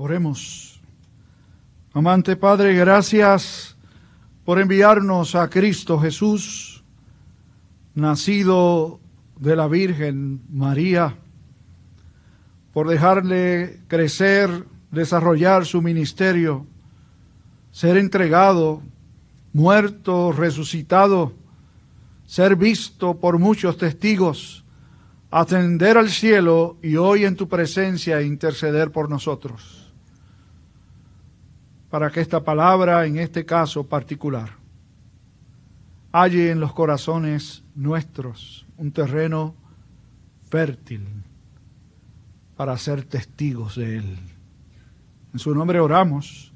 Oremos. Amante Padre, gracias por enviarnos a Cristo Jesús, nacido de la Virgen María, por dejarle crecer, desarrollar su ministerio, ser entregado, muerto, resucitado, ser visto por muchos testigos, ascender al cielo y hoy en tu presencia interceder por nosotros, para que esta palabra, en este caso particular, halle en los corazones nuestros un terreno fértil para ser testigos de Él. En su nombre oramos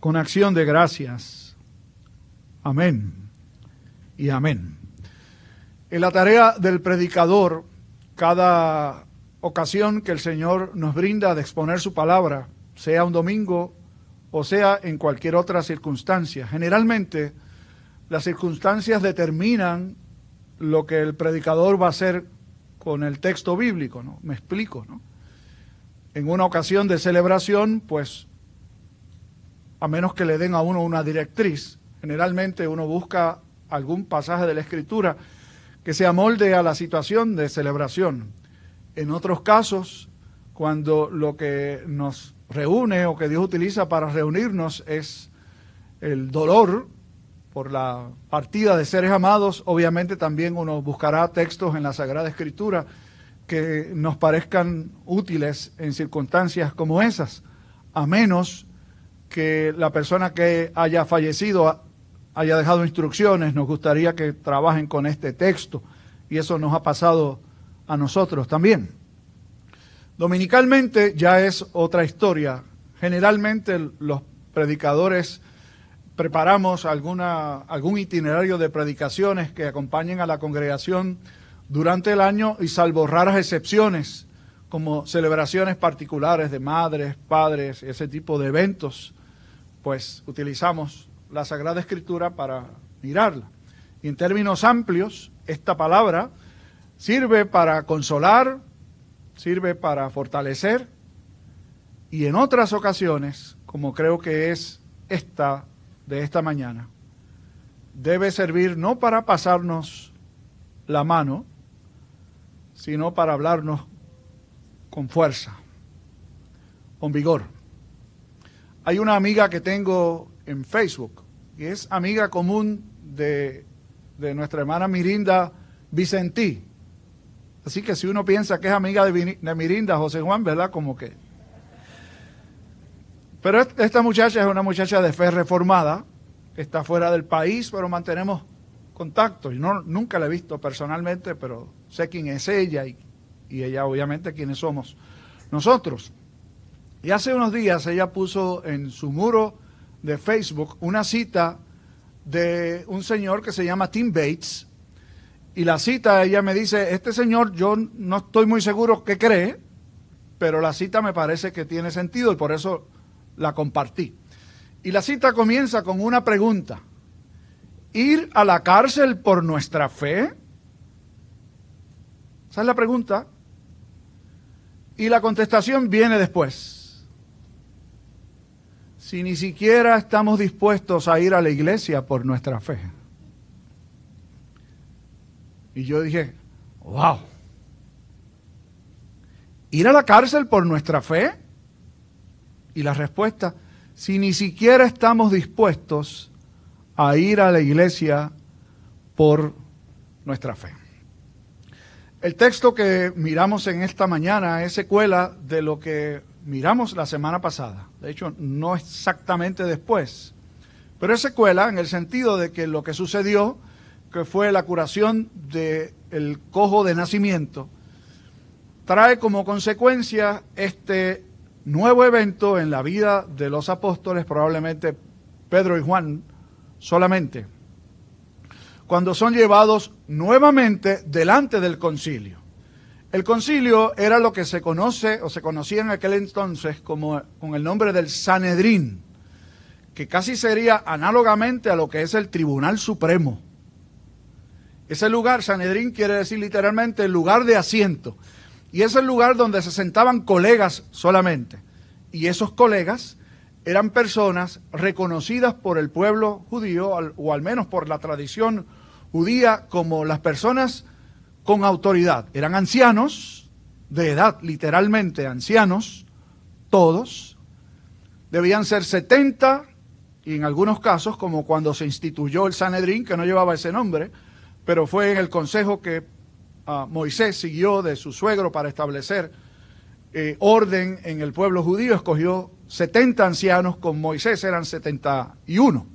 con acción de gracias. Amén y amén. En la tarea del predicador, cada ocasión que el Señor nos brinda de exponer su palabra, sea un domingo o sea en cualquier otra circunstancia, generalmente las circunstancias determinan lo que el predicador va a hacer con el texto bíblico, ¿no? Me explico, ¿no? En una ocasión de celebración, pues, a menos que le den a uno una directriz, generalmente uno busca algún pasaje de la Escritura que se amolde a la situación de celebración. En otros casos, cuando lo que nos reúne o que Dios utiliza para reunirnos es el dolor por la partida de seres amados, obviamente también uno buscará textos en la Sagrada Escritura que nos parezcan útiles en circunstancias como esas, a menos que la persona que haya fallecido haya dejado instrucciones, nos gustaría que trabajen con este texto y eso nos ha pasado a nosotros también. Dominicalmente ya es otra historia. Generalmente los predicadores preparamos alguna, algún itinerario de predicaciones que acompañen a la congregación durante el año y salvo raras excepciones como celebraciones particulares de madres, padres, ese tipo de eventos, pues utilizamos la Sagrada Escritura para mirarla. Y en términos amplios, esta palabra sirve para consolar, sirve para fortalecer y en otras ocasiones, como creo que es esta de esta mañana, debe servir no para pasarnos la mano, sino para hablarnos con fuerza, con vigor. Hay una amiga que tengo en Facebook, y es amiga común de, nuestra hermana Mirinda Vicentí. Así que si uno piensa que es amiga de, Mirinda, José Juan, ¿verdad? Como que... Pero esta muchacha es una muchacha de fe reformada, está fuera del país, pero mantenemos contacto. Y no, nunca la he visto personalmente, pero sé quién es ella y, y ella obviamente quiénes somos nosotros. Y hace unos días ella puso en su muro de Facebook una cita de un señor que se llama Tim Bates. Y la cita, ella me dice, este señor yo no estoy muy seguro que cree, pero la cita me parece que tiene sentido y por eso la compartí. Y la cita comienza con una pregunta. ¿Ir a la cárcel por nuestra fe? Esa es la pregunta. Y la contestación viene después si ni siquiera estamos dispuestos a ir a la iglesia por nuestra fe? Y yo dije, wow, ¿ir a la cárcel por nuestra fe? Y la respuesta, si ni siquiera estamos dispuestos a ir a la iglesia por nuestra fe. El texto que miramos en esta mañana es secuela de lo que miramos la semana pasada, de hecho no exactamente después, pero es secuela en el sentido de que lo que sucedió, que fue la curación del cojo de nacimiento, trae como consecuencia este nuevo evento en la vida de los apóstoles, probablemente Pedro y Juan solamente, cuando son llevados nuevamente delante del concilio. El concilio era lo que se conoce o se conocía en aquel entonces como con el nombre del Sanedrín, que casi sería análogamente a lo que es el Tribunal Supremo. Ese lugar, Sanedrín quiere decir literalmente el lugar de asiento, y es el lugar donde se sentaban colegas solamente. y esos colegas eran personas reconocidas por el pueblo judío, o al menos por la tradición judía, como las personas con autoridad. Eran ancianos, de edad, literalmente ancianos, todos. Debían ser 70, y en algunos casos, como cuando se instituyó el Sanedrín, que no llevaba ese nombre, pero fue en el consejo que ah, Moisés siguió de su suegro para establecer eh, orden en el pueblo judío, escogió 70 ancianos, con Moisés eran 71.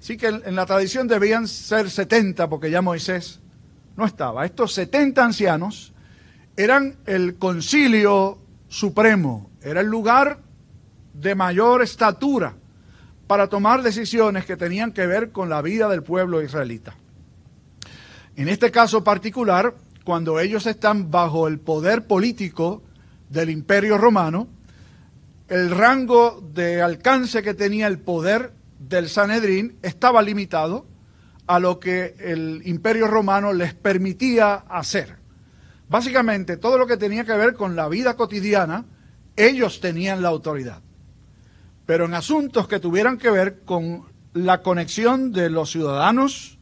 Así que en, la tradición debían ser 70 porque ya Moisés no estaba. Estos 70 ancianos eran el concilio supremo, era el lugar de mayor estatura para tomar decisiones que tenían que ver con la vida del pueblo israelita. En este caso particular, cuando ellos están bajo el poder político del imperio romano, el rango de alcance que tenía el poder del Sanedrín estaba limitado a lo que el imperio romano les permitía hacer. Básicamente, todo lo que tenía que ver con la vida cotidiana, ellos tenían la autoridad. Pero en asuntos que tuvieran que ver con la conexión de los ciudadanos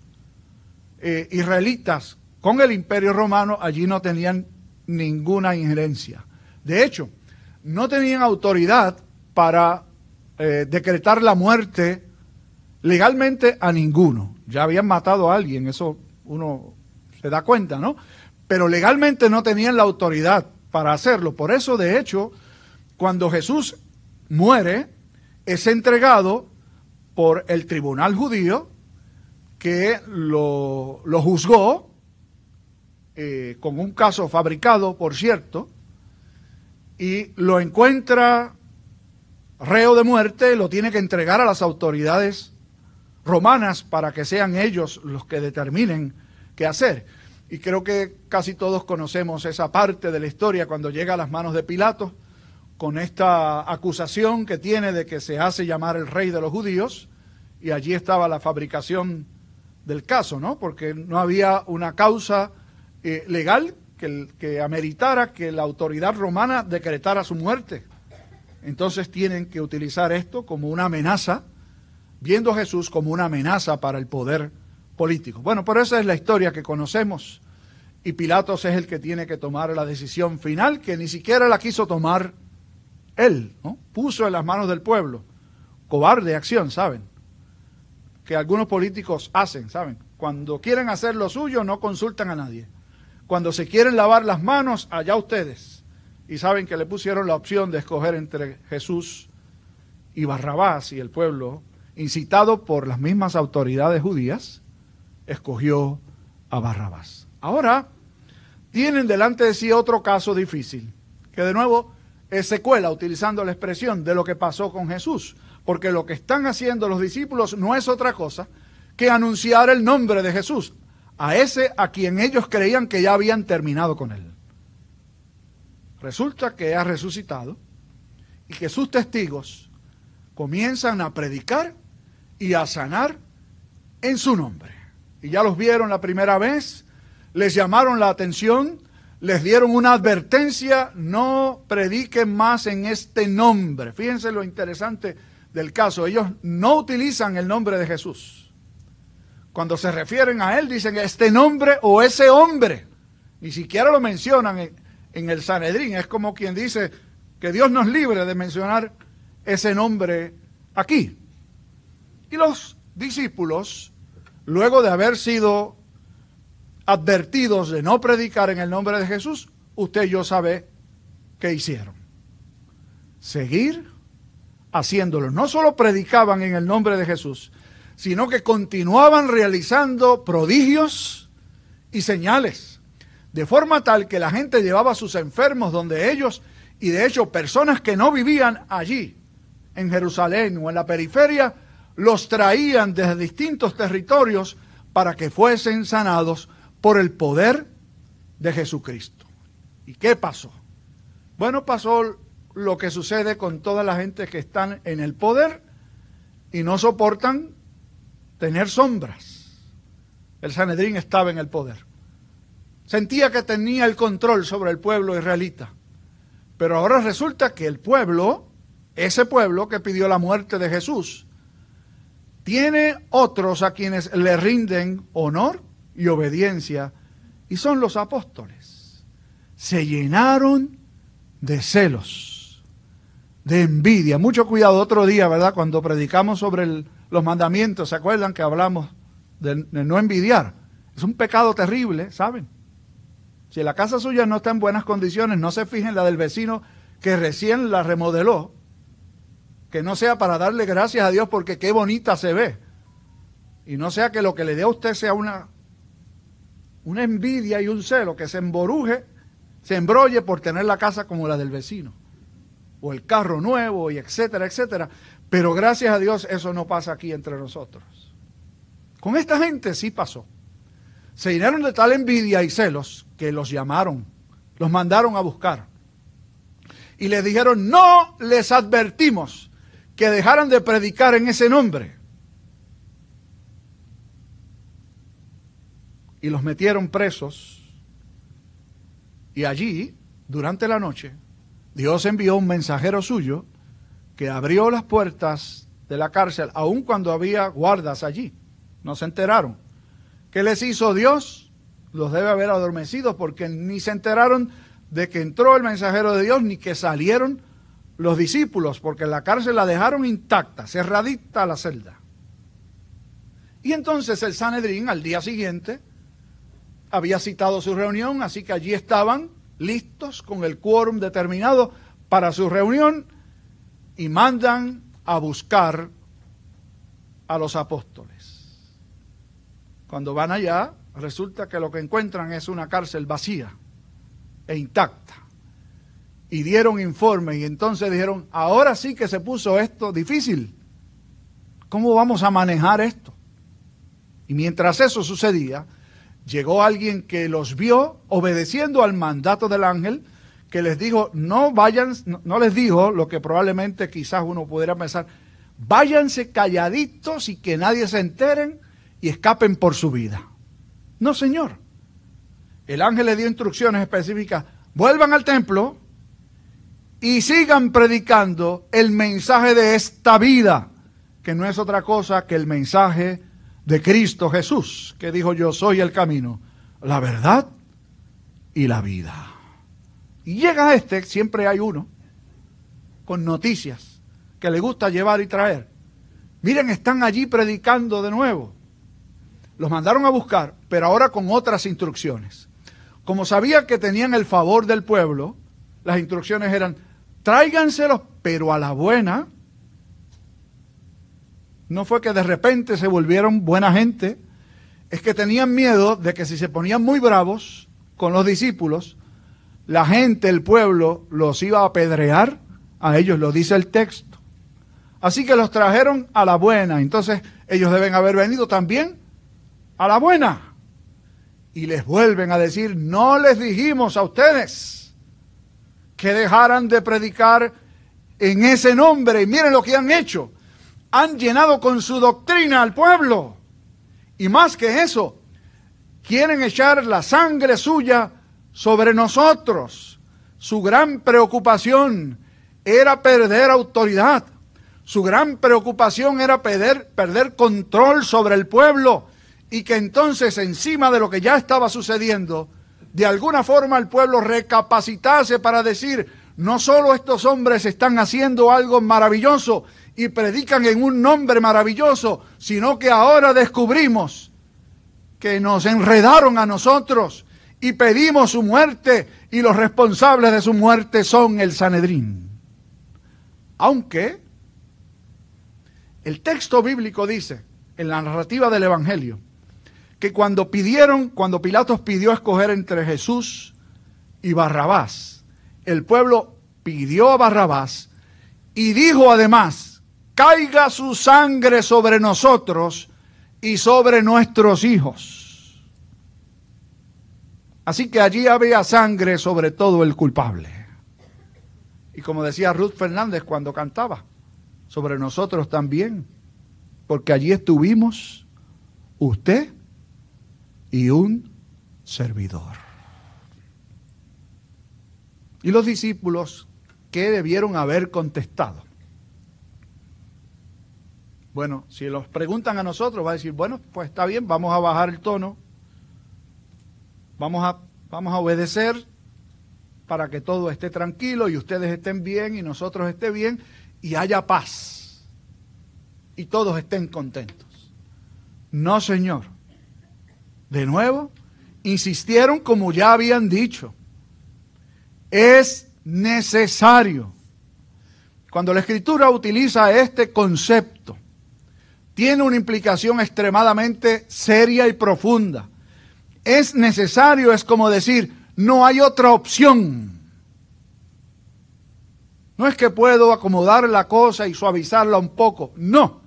eh, israelitas con el imperio romano, allí no tenían ninguna injerencia. De hecho, no tenían autoridad para eh, decretar la muerte legalmente a ninguno. Ya habían matado a alguien, eso uno se da cuenta, ¿no? Pero legalmente no tenían la autoridad para hacerlo. Por eso, de hecho, cuando Jesús muere, es entregado por el tribunal judío que lo, juzgó eh, con un caso fabricado, por cierto, y lo encuentra reo de muerte, lo tiene que entregar a las autoridades romanas para que sean ellos los que determinen qué hacer. Y creo que casi todos conocemos esa parte de la historia cuando llega a las manos de Pilato con esta acusación que tiene de que se hace llamar el rey de los judíos y allí estaba la fabricación del caso, ¿no? Porque no había una causa eh, legal que, ameritara que la autoridad romana decretara su muerte. Entonces tienen que utilizar esto como una amenaza, viendo a Jesús como una amenaza para el poder político. Bueno, por esa es la historia que conocemos. Y Pilatos es el que tiene que tomar la decisión final, que ni siquiera la quiso tomar él, ¿no? Puso en las manos del pueblo. Cobarde acción, ¿saben? Que algunos políticos hacen, ¿saben? Cuando quieren hacer lo suyo, no consultan a nadie. Cuando se quieren lavar las manos, allá ustedes. Y saben que le pusieron la opción de escoger entre Jesús y Barrabás y el pueblo, incitado por las mismas autoridades judías, escogió a Barrabás. Ahora tienen delante de sí otro caso difícil, que de nuevo es secuela, utilizando la expresión de lo que pasó con Jesús, porque lo que están haciendo los discípulos no es otra cosa que anunciar el nombre de Jesús a ese a quien ellos creían que ya habían terminado con él. Resulta que ha resucitado y que sus testigos comienzan a predicar y a sanar en su nombre. Y ya los vieron la primera vez, les llamaron la atención, les dieron una advertencia, no prediquen más en este nombre. Fíjense lo interesante del caso, ellos no utilizan el nombre de Jesús cuando se refieren a él, dicen este nombre o ese hombre. Ni siquiera lo mencionan en, el Sanedrín. Es como quien dice que Dios nos libre de mencionar ese nombre aquí. Y los discípulos, luego de haber sido advertidos de no predicar en el nombre de Jesús, usted y yo sabe qué hicieron. Seguir haciéndolo. No solo predicaban en el nombre de Jesús, sino que continuaban realizando prodigios y señales, de forma tal que la gente llevaba a sus enfermos donde ellos, y de hecho personas que no vivían allí, en Jerusalén o en la periferia, los traían desde distintos territorios para que fuesen sanados por el poder de Jesucristo. ¿Y qué pasó? Bueno, pasó lo que sucede con toda la gente que están en el poder y no soportan tener sombras. El Sanedrín estaba en el poder. Sentía que tenía el control sobre el pueblo israelita. Pero ahora resulta que el pueblo ese pueblo que pidió la muerte de Jesús, tiene otros a quienes le rinden honor y obediencia, y son los apóstoles. Se llenaron de celos, de envidia. Mucho cuidado otro día, ¿verdad? Cuando predicamos sobre los mandamientos, ¿se acuerdan que hablamos de, no envidiar? Es un pecado terrible, ¿saben? Si la casa suya no está en buenas condiciones, no se fijen la del vecino que recién la remodeló. Que no sea para darle gracias a Dios porque qué bonita se ve. Y no sea que lo que le dé a usted sea una, una envidia y un celo, que se emboruje, se embrolle por tener la casa como la del vecino. O el carro nuevo y etcétera, etcétera. Pero gracias a Dios eso no pasa aquí entre nosotros. Con esta gente sí pasó. Se llenaron de tal envidia y celos que los llamaron, los mandaron a buscar. Y les dijeron, no les advertimos que dejaran de predicar en ese nombre. Y los metieron presos. Y allí, durante la noche, Dios envió un mensajero suyo que abrió las puertas de la cárcel, aun cuando había guardas allí. No se enteraron. ¿Qué les hizo Dios? los debe haber adormecido porque ni se enteraron de que entró el mensajero de Dios ni que salieron los discípulos, porque la cárcel la dejaron intacta, cerradita la celda. Y entonces el Sanedrín al día siguiente había citado su reunión, así que allí estaban listos con el quórum determinado para su reunión y mandan a buscar a los apóstoles. Cuando van allá, resulta que lo que encuentran es una cárcel vacía e intacta. Y dieron informe y entonces dijeron, ahora sí que se puso esto difícil. ¿Cómo vamos a manejar esto? Y mientras eso sucedía, llegó alguien que los vio obedeciendo al mandato del ángel, que les dijo, no vayan, no, les dijo lo que probablemente quizás uno pudiera pensar, váyanse calladitos y que nadie se enteren y escapen por su vida. No, Señor. El ángel le dio instrucciones específicas. Vuelvan al templo y sigan predicando el mensaje de esta vida, que no es otra cosa que el mensaje de Cristo Jesús, que dijo yo soy el camino, la verdad y la vida. Y llega este, siempre hay uno, con noticias que le gusta llevar y traer. Miren, están allí predicando de nuevo. Los mandaron a buscar, pero ahora con otras instrucciones. Como sabía que tenían el favor del pueblo, las instrucciones eran, tráiganselos, pero a la buena. No fue que de repente se volvieron buena gente, es que tenían miedo de que si se ponían muy bravos con los discípulos, la gente, el pueblo, los iba a apedrear a ellos, lo dice el texto. Así que los trajeron a la buena. Entonces ellos deben haber venido también a la buena. Y les vuelven a decir, no les dijimos a ustedes que dejaran de predicar en ese nombre. Y miren lo que han hecho. Han llenado con su doctrina al pueblo. Y más que eso, quieren echar la sangre suya sobre nosotros. Su gran preocupación era perder autoridad. Su gran preocupación era perder, perder control sobre el pueblo y que entonces encima de lo que ya estaba sucediendo, de alguna forma el pueblo recapacitase para decir, no solo estos hombres están haciendo algo maravilloso y predican en un nombre maravilloso, sino que ahora descubrimos que nos enredaron a nosotros y pedimos su muerte y los responsables de su muerte son el Sanedrín. Aunque el texto bíblico dice, en la narrativa del Evangelio, que cuando pidieron, cuando Pilatos pidió escoger entre Jesús y Barrabás, el pueblo pidió a Barrabás y dijo además, caiga su sangre sobre nosotros y sobre nuestros hijos. Así que allí había sangre sobre todo el culpable. Y como decía Ruth Fernández cuando cantaba, sobre nosotros también, porque allí estuvimos usted y un servidor. Y los discípulos, ¿qué debieron haber contestado? Bueno, si los preguntan a nosotros, va a decir, bueno, pues está bien, vamos a bajar el tono, vamos a, vamos a obedecer para que todo esté tranquilo y ustedes estén bien y nosotros estén bien y haya paz y todos estén contentos. No, Señor. De nuevo, insistieron como ya habían dicho. Es necesario. Cuando la escritura utiliza este concepto, tiene una implicación extremadamente seria y profunda. Es necesario, es como decir, no hay otra opción. No es que puedo acomodar la cosa y suavizarla un poco, no.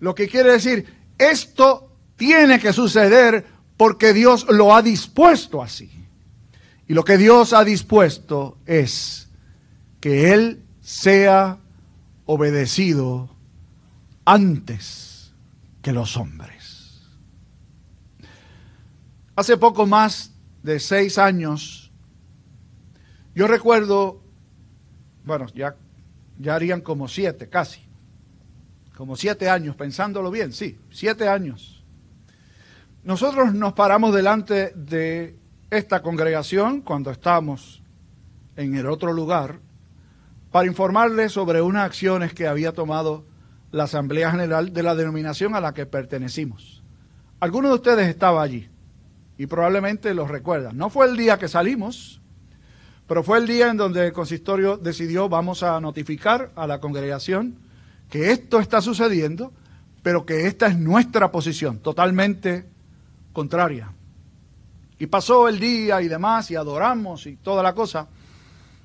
Lo que quiere decir, esto tiene que suceder porque Dios lo ha dispuesto así. Y lo que Dios ha dispuesto es que Él sea obedecido antes que los hombres. Hace poco más de seis años, yo recuerdo, bueno, ya, ya harían como siete, casi, como siete años, pensándolo bien, sí, siete años. Nosotros nos paramos delante de esta congregación cuando estábamos en el otro lugar para informarles sobre unas acciones que había tomado la Asamblea General de la denominación a la que pertenecimos. Algunos de ustedes estaban allí y probablemente los recuerdan. No fue el día que salimos, pero fue el día en donde el consistorio decidió vamos a notificar a la congregación que esto está sucediendo, pero que esta es nuestra posición, totalmente contraria. Y pasó el día y demás, y adoramos y toda la cosa.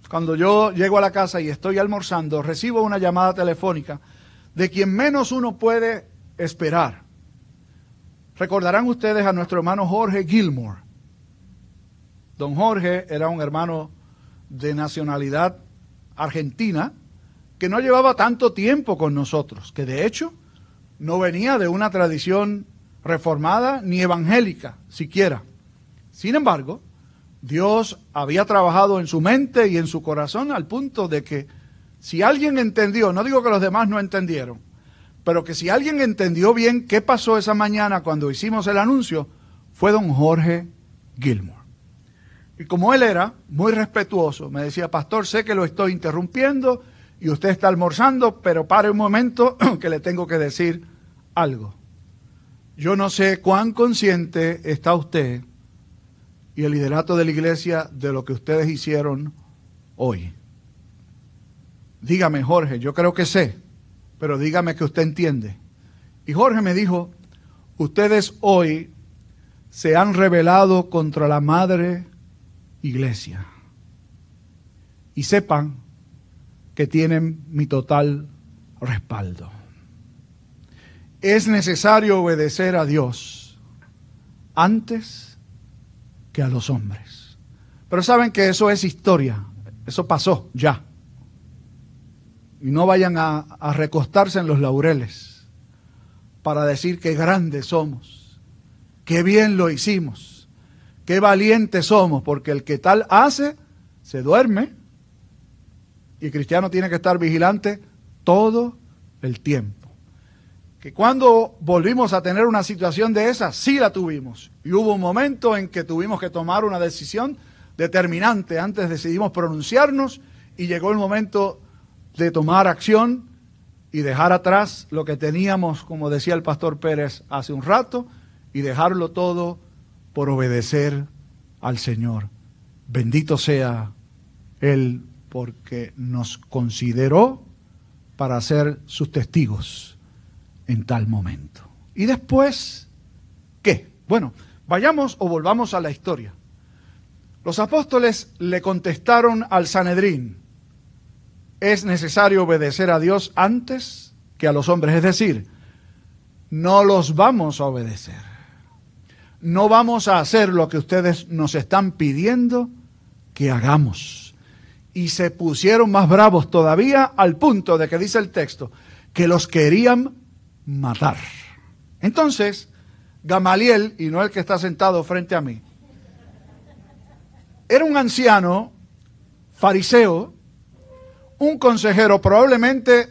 Cuando yo llego a la casa y estoy almorzando, recibo una llamada telefónica de quien menos uno puede esperar. Recordarán ustedes a nuestro hermano Jorge Gilmore. Don Jorge era un hermano de nacionalidad argentina que no llevaba tanto tiempo con nosotros, que de hecho no venía de una tradición reformada ni evangélica siquiera. Sin embargo, Dios había trabajado en su mente y en su corazón al punto de que si alguien entendió, no digo que los demás no entendieron, pero que si alguien entendió bien qué pasó esa mañana cuando hicimos el anuncio, fue don Jorge Gilmore. Y como él era muy respetuoso, me decía, pastor, sé que lo estoy interrumpiendo y usted está almorzando, pero pare un momento que le tengo que decir algo. Yo no sé cuán consciente está usted y el liderato de la iglesia de lo que ustedes hicieron hoy. Dígame, Jorge, yo creo que sé, pero dígame que usted entiende. Y Jorge me dijo, ustedes hoy se han rebelado contra la madre iglesia. Y sepan que tienen mi total respaldo. Es necesario obedecer a Dios antes que a los hombres. Pero saben que eso es historia, eso pasó ya. Y no vayan a, recostarse en los laureles para decir qué grandes somos, qué bien lo hicimos, qué valientes somos, porque el que tal hace, se duerme. Y el cristiano tiene que estar vigilante todo el tiempo. Que cuando volvimos a tener una situación de esa, sí la tuvimos. Y hubo un momento en que tuvimos que tomar una decisión determinante. Antes decidimos pronunciarnos y llegó el momento de tomar acción y dejar atrás lo que teníamos, como decía el pastor Pérez hace un rato, y dejarlo todo por obedecer al Señor. Bendito sea Él porque nos consideró para ser sus testigos en tal momento. Y después, ¿qué? Bueno, vayamos o volvamos a la historia. Los apóstoles le contestaron al Sanedrín, es necesario obedecer a Dios antes que a los hombres. Es decir, no los vamos a obedecer. No vamos a hacer lo que ustedes nos están pidiendo que hagamos. Y se pusieron más bravos todavía al punto de que dice el texto, que los querían matar. Entonces, Gamaliel, y no el que está sentado frente a mí, era un anciano fariseo un consejero probablemente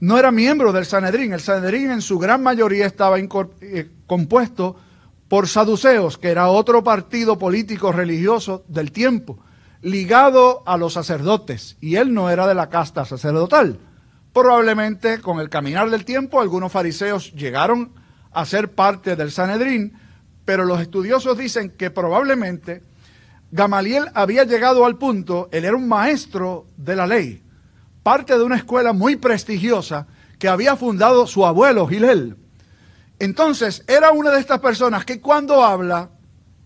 no era miembro del Sanedrín. El Sanedrín en su gran mayoría estaba eh, compuesto por saduceos, que era otro partido político religioso del tiempo, ligado a los sacerdotes, y él no era de la casta sacerdotal. Probablemente con el caminar del tiempo algunos fariseos llegaron a ser parte del Sanedrín, pero los estudiosos dicen que probablemente Gamaliel había llegado al punto, él era un maestro de la ley, parte de una escuela muy prestigiosa que había fundado su abuelo Gilel. Entonces, era una de estas personas que cuando habla,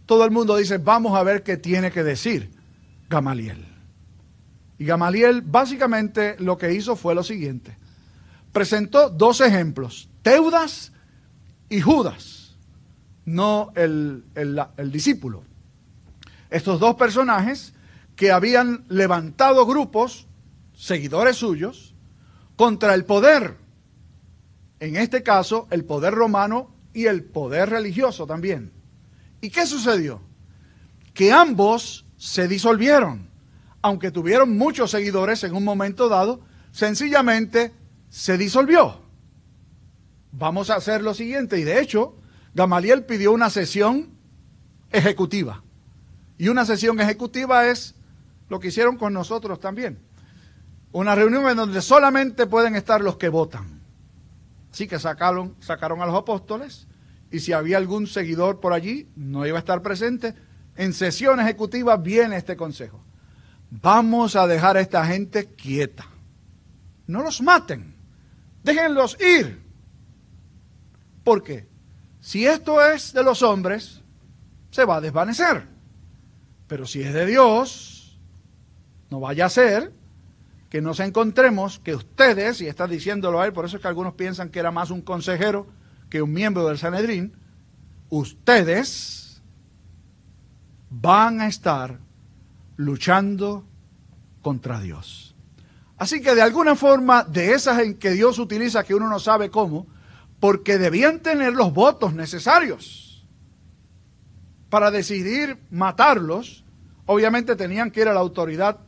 todo el mundo dice, vamos a ver qué tiene que decir Gamaliel. Y Gamaliel básicamente lo que hizo fue lo siguiente. Presentó dos ejemplos, Teudas y Judas, no el, el discípulo. Estos dos personajes que habían levantado grupos, seguidores suyos, contra el poder. En este caso, el poder romano y el poder religioso también. ¿Y qué sucedió? Que ambos se disolvieron. Aunque tuvieron muchos seguidores en un momento dado, sencillamente se disolvió. Vamos a hacer lo siguiente. Y de hecho, Gamaliel pidió una sesión ejecutiva. Y una sesión ejecutiva es lo que hicieron con nosotros también. Una reunión en donde solamente pueden estar los que votan. Así que sacaron, sacaron a los apóstoles y si había algún seguidor por allí, no iba a estar presente. En sesión ejecutiva viene este consejo. Vamos a dejar a esta gente quieta. No los maten. Déjenlos ir. ¿Por qué? Si esto es de los hombres, se va a desvanecer. Pero si es de Dios, no vaya a ser que nos encontremos que ustedes, y está diciéndolo a él, por eso es que algunos piensan que era más un consejero que un miembro del Sanedrín, ustedes van a estar luchando contra Dios. Así que de alguna forma, de esas en que Dios utiliza que uno no sabe cómo, porque debían tener los votos necesarios para decidir matarlos, obviamente tenían que ir a la autoridad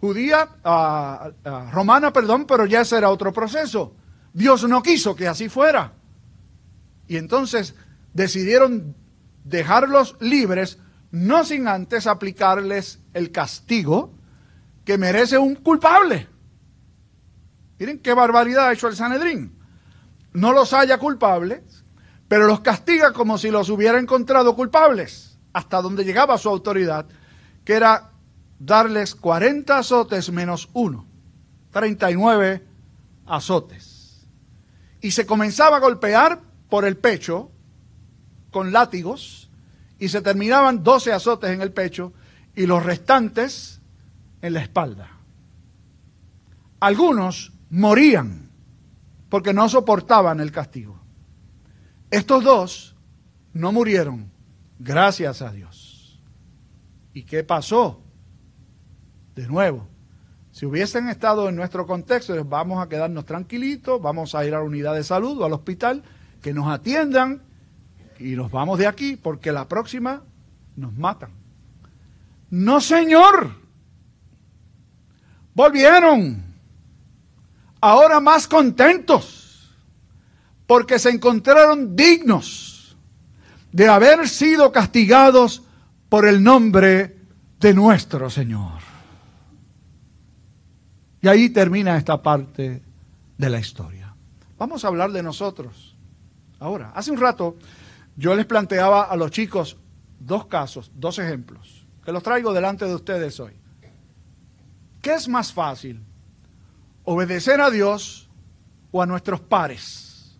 judía, romana, perdón, pero ya ese era otro proceso. Dios no quiso que así fuera. Y entonces decidieron dejarlos libres, no sin antes aplicarles el castigo que merece un culpable. Miren qué barbaridad ha hecho el Sanedrín. No los haya culpables, pero los castiga como si los hubiera encontrado culpables hasta donde llegaba su autoridad, que era darles 40 azotes menos uno, 39 azotes. Y se comenzaba a golpear por el pecho con látigos y se terminaban 12 azotes en el pecho y los restantes en la espalda. Algunos morían porque no soportaban el castigo. Estos dos no murieron Gracias a Dios. ¿Y qué pasó? De nuevo, si hubiesen estado en nuestro contexto, vamos a quedarnos tranquilitos, vamos a ir a la unidad de salud o al hospital, que nos atiendan y nos vamos de aquí porque la próxima nos matan. No, señor. Volvieron. Ahora más contentos porque se encontraron dignos de haber sido castigados por el nombre de nuestro Señor. Y ahí termina esta parte de la historia. Vamos a hablar de nosotros. Ahora, hace un rato yo les planteaba a los chicos dos casos, dos ejemplos, que los traigo delante de ustedes hoy. ¿Qué es más fácil? ¿Obedecer a Dios o a nuestros pares?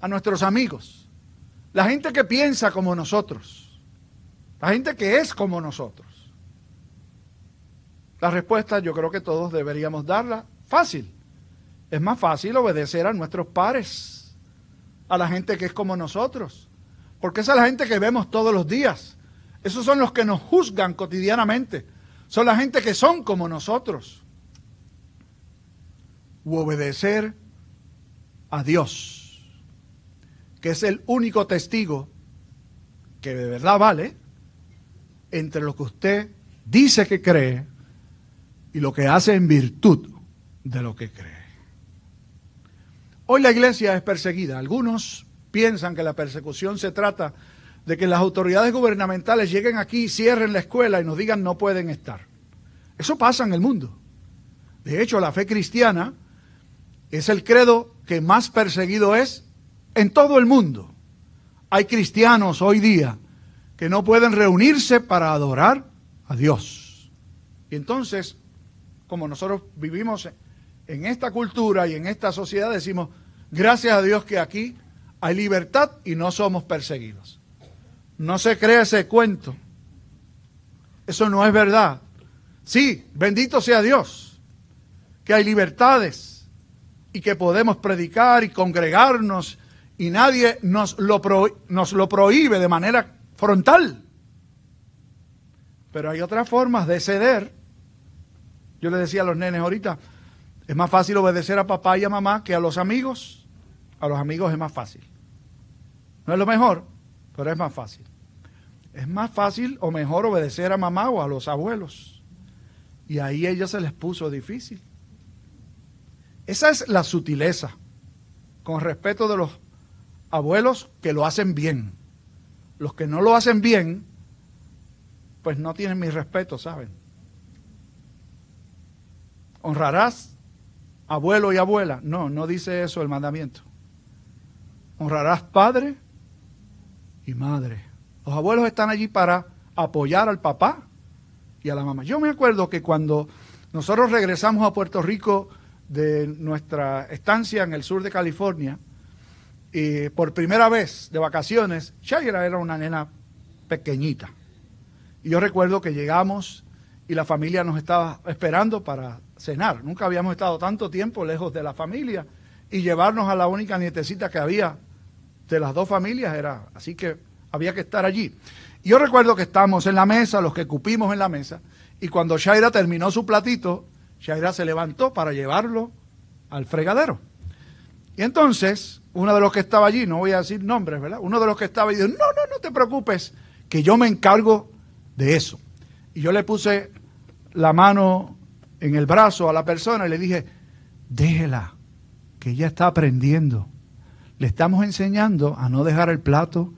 A nuestros amigos la gente que piensa como nosotros. La gente que es como nosotros. La respuesta yo creo que todos deberíamos darla fácil. Es más fácil obedecer a nuestros pares, a la gente que es como nosotros. Porque esa es la gente que vemos todos los días. Esos son los que nos juzgan cotidianamente. Son la gente que son como nosotros. U obedecer a Dios que es el único testigo que de verdad vale entre lo que usted dice que cree y lo que hace en virtud de lo que cree. Hoy la iglesia es perseguida. Algunos piensan que la persecución se trata de que las autoridades gubernamentales lleguen aquí, cierren la escuela y nos digan no pueden estar. Eso pasa en el mundo. De hecho, la fe cristiana es el credo que más perseguido es en todo el mundo. Hay cristianos hoy día que no pueden reunirse para adorar a Dios. Y entonces, como nosotros vivimos en esta cultura y en esta sociedad, decimos, gracias a Dios que aquí hay libertad y no somos perseguidos. No se crea ese cuento. Eso no es verdad. Sí, bendito sea Dios, que hay libertades y que podemos predicar y congregarnos y nadie nos lo, nos lo prohíbe de manera frontal. Pero hay otras formas de ceder. Yo le decía a los nenes ahorita, es más fácil obedecer a papá y a mamá que a los amigos. A los amigos es más fácil. No es lo mejor, pero es más fácil. Es más fácil o mejor obedecer a mamá o a los abuelos. Y ahí a ellos se les puso difícil. Esa es la sutileza, con respeto de los abuelos que lo hacen bien. Los que no lo hacen bien, pues no tienen mi respeto, ¿saben? Honrarás abuelo y abuela. No, no dice eso el mandamiento. Honrarás padre y madre. Los abuelos están allí para apoyar al papá y a la mamá. Yo me acuerdo que cuando nosotros regresamos a Puerto Rico de nuestra estancia en el sur de California, y por primera vez de vacaciones, Shaira era una nena pequeñita. Y yo recuerdo que llegamos y la familia nos estaba esperando para cenar. Nunca habíamos estado tanto tiempo lejos de la familia y llevarnos a la única nietecita que había de las dos familias era, así que había que estar allí. yo recuerdo que estábamos en la mesa, los que cupimos en la mesa, y cuando Shaira terminó su platito, Shaira se levantó para llevarlo al fregadero. Y entonces, uno de los que estaba allí, no voy a decir nombres, ¿verdad? Uno de los que estaba allí dijo, no, no, no te preocupes, que yo me encargo de eso. Y yo le puse la mano en el brazo a la persona y le dije, déjela, que ella está aprendiendo. Le estamos enseñando a no dejar el plato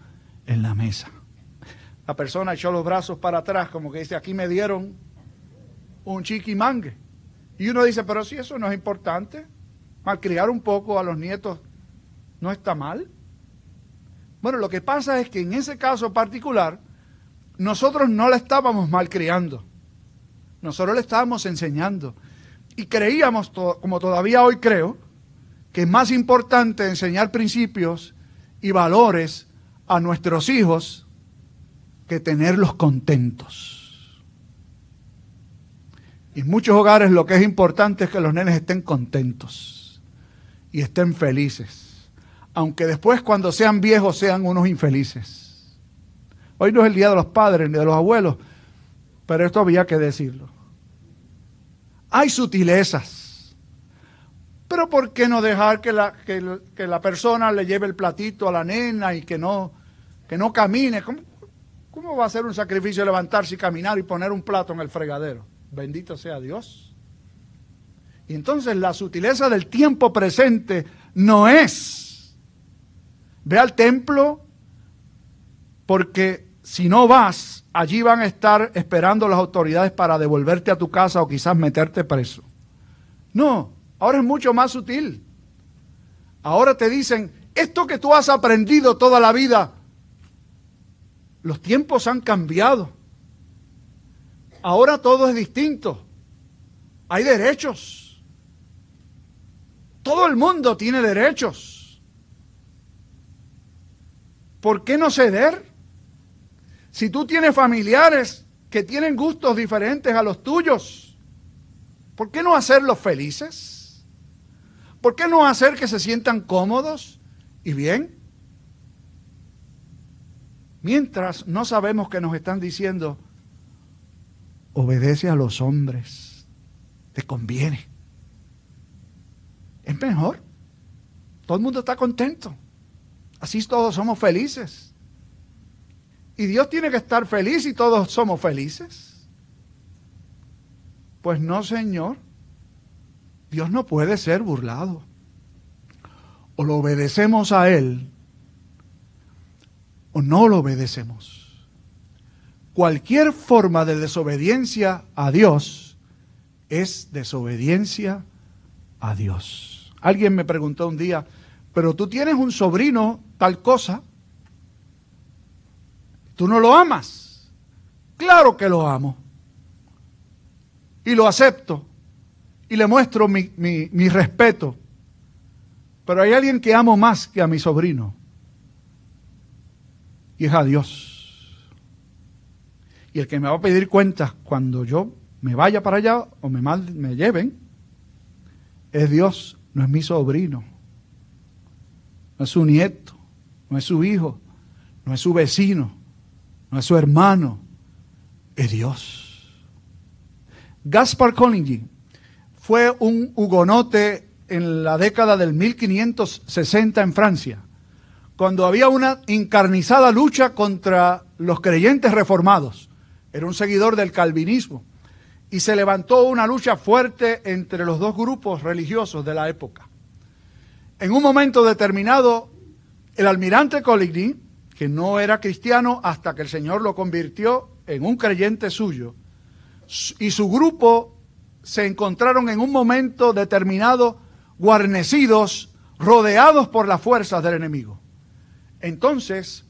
en la mesa. La persona echó los brazos para atrás, como que dice, aquí me dieron un chiquimangue. Y uno dice, pero si eso no es importante, malcriar un poco a los nietos no está mal. Bueno, lo que pasa es que en ese caso particular, nosotros no la estábamos malcriando. Nosotros le estábamos enseñando. Y creíamos, como todavía hoy creo, que es más importante enseñar principios y valores a nuestros hijos que tenerlos contentos. Y en muchos hogares lo que es importante es que los nenes estén contentos y estén felices, aunque después cuando sean viejos sean unos infelices. Hoy no es el día de los padres ni de los abuelos, pero esto había que decirlo. Hay sutilezas. Pero ¿por qué no dejar que la, que la persona le lleve el platito a la nena y que no que no camine. ¿Cómo, va a ser un sacrificio levantarse y caminar y poner un plato en el fregadero? Bendito sea Dios. Y entonces la sutileza del tiempo presente no es, ve al templo porque si no vas, allí van a estar esperando las autoridades para devolverte a tu casa o quizás meterte preso. No, ahora es mucho más sutil. Ahora te dicen, esto que tú has aprendido toda la vida, los tiempos han cambiado. Ahora todo es distinto. Hay derechos. Todo el mundo tiene derechos. ¿Por qué no ceder? Si tú tienes familiares que tienen gustos diferentes a los tuyos, ¿por qué no hacerlos felices? ¿Por qué no hacer que se sientan cómodos y bien? Mientras no sabemos que nos están diciendo, obedece a los hombres, te conviene. Es mejor. Todo el mundo está contento. Así todos somos felices. Y Dios tiene que estar feliz y todos somos felices. Pues no, Señor. Dios no puede ser burlado. O lo obedecemos a Él o no lo obedecemos. Cualquier forma de desobediencia a Dios es desobediencia a Dios. Alguien me preguntó un día, pero tú tienes un sobrino tal cosa, tú no lo amas. Claro que lo amo. Y lo acepto. Y le muestro mi, mi respeto. Pero hay alguien que amo más que a mi sobrino y es a Dios. Y el que me va a pedir cuentas cuando yo me vaya para allá o me, mal, me lleven es Dios, no es mi sobrino, no es su nieto, no es su hijo, no es su vecino, no es su hermano, es Dios. Gaspar Coligny fue un hugonote en la década del 1560 en Francia cuando había una encarnizada lucha contra los creyentes reformados. Era un seguidor del calvinismo. Y se levantó una lucha fuerte entre los dos grupos religiosos de la época. En un momento determinado, el almirante Coligny, que no era cristiano hasta que el Señor lo convirtió en un creyente suyo, y su grupo se encontraron en un momento determinado guarnecidos, rodeados por las fuerzas del enemigo. Entonces,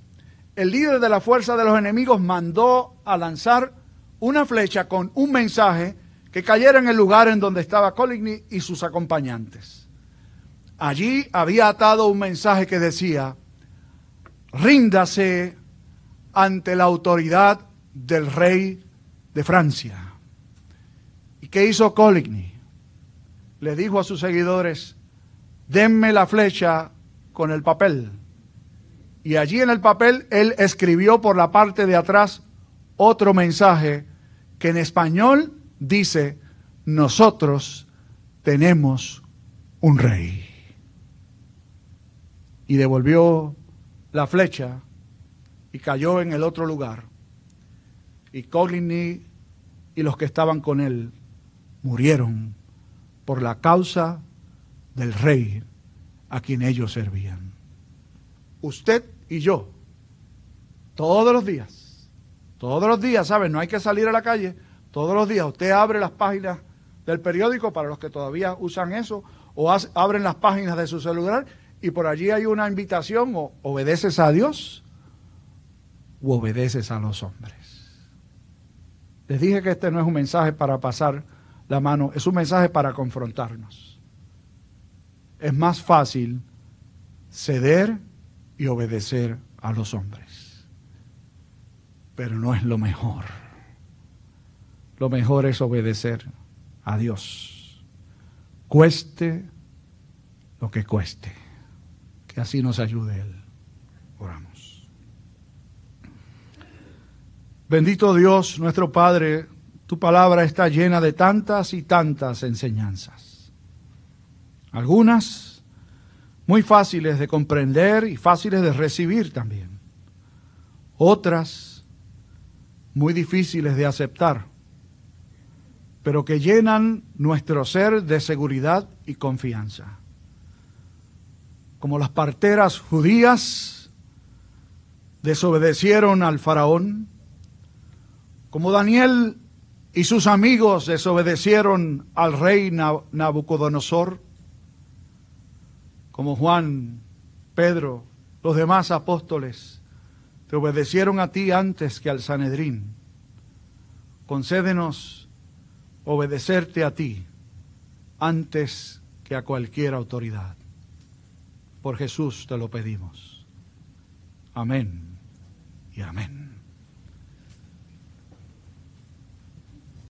el líder de la fuerza de los enemigos mandó a lanzar una flecha con un mensaje que cayera en el lugar en donde estaba Coligny y sus acompañantes. Allí había atado un mensaje que decía, ríndase ante la autoridad del rey de Francia. ¿Y qué hizo Coligny? Le dijo a sus seguidores, denme la flecha con el papel y allí en el papel él escribió por la parte de atrás otro mensaje que en español dice, nosotros tenemos un rey. Y devolvió la flecha y cayó en el otro lugar. Y Coligny y los que estaban con él murieron por la causa del rey a quien ellos servían. Usted y yo, todos los días, todos los días, ¿saben? No hay que salir a la calle, todos los días usted abre las páginas del periódico para los que todavía usan eso, o abren las páginas de su celular y por allí hay una invitación, o obedeces a Dios o obedeces a los hombres. Les dije que este no es un mensaje para pasar la mano, es un mensaje para confrontarnos. Es más fácil ceder y obedecer a los hombres. Pero no es lo mejor. Lo mejor es obedecer a Dios. Cueste lo que cueste. Que así nos ayude Él. Oramos. Bendito Dios, nuestro Padre, tu palabra está llena de tantas y tantas enseñanzas. Algunas muy fáciles de comprender y fáciles de recibir también. Otras muy difíciles de aceptar, pero que llenan nuestro ser de seguridad y confianza. Como las parteras judías desobedecieron al faraón, como Daniel y sus amigos desobedecieron al rey Nabucodonosor, como Juan, Pedro, los demás apóstoles, te obedecieron a ti antes que al Sanedrín. Concédenos obedecerte a ti antes que a cualquier autoridad. Por Jesús te lo pedimos. Amén y amén.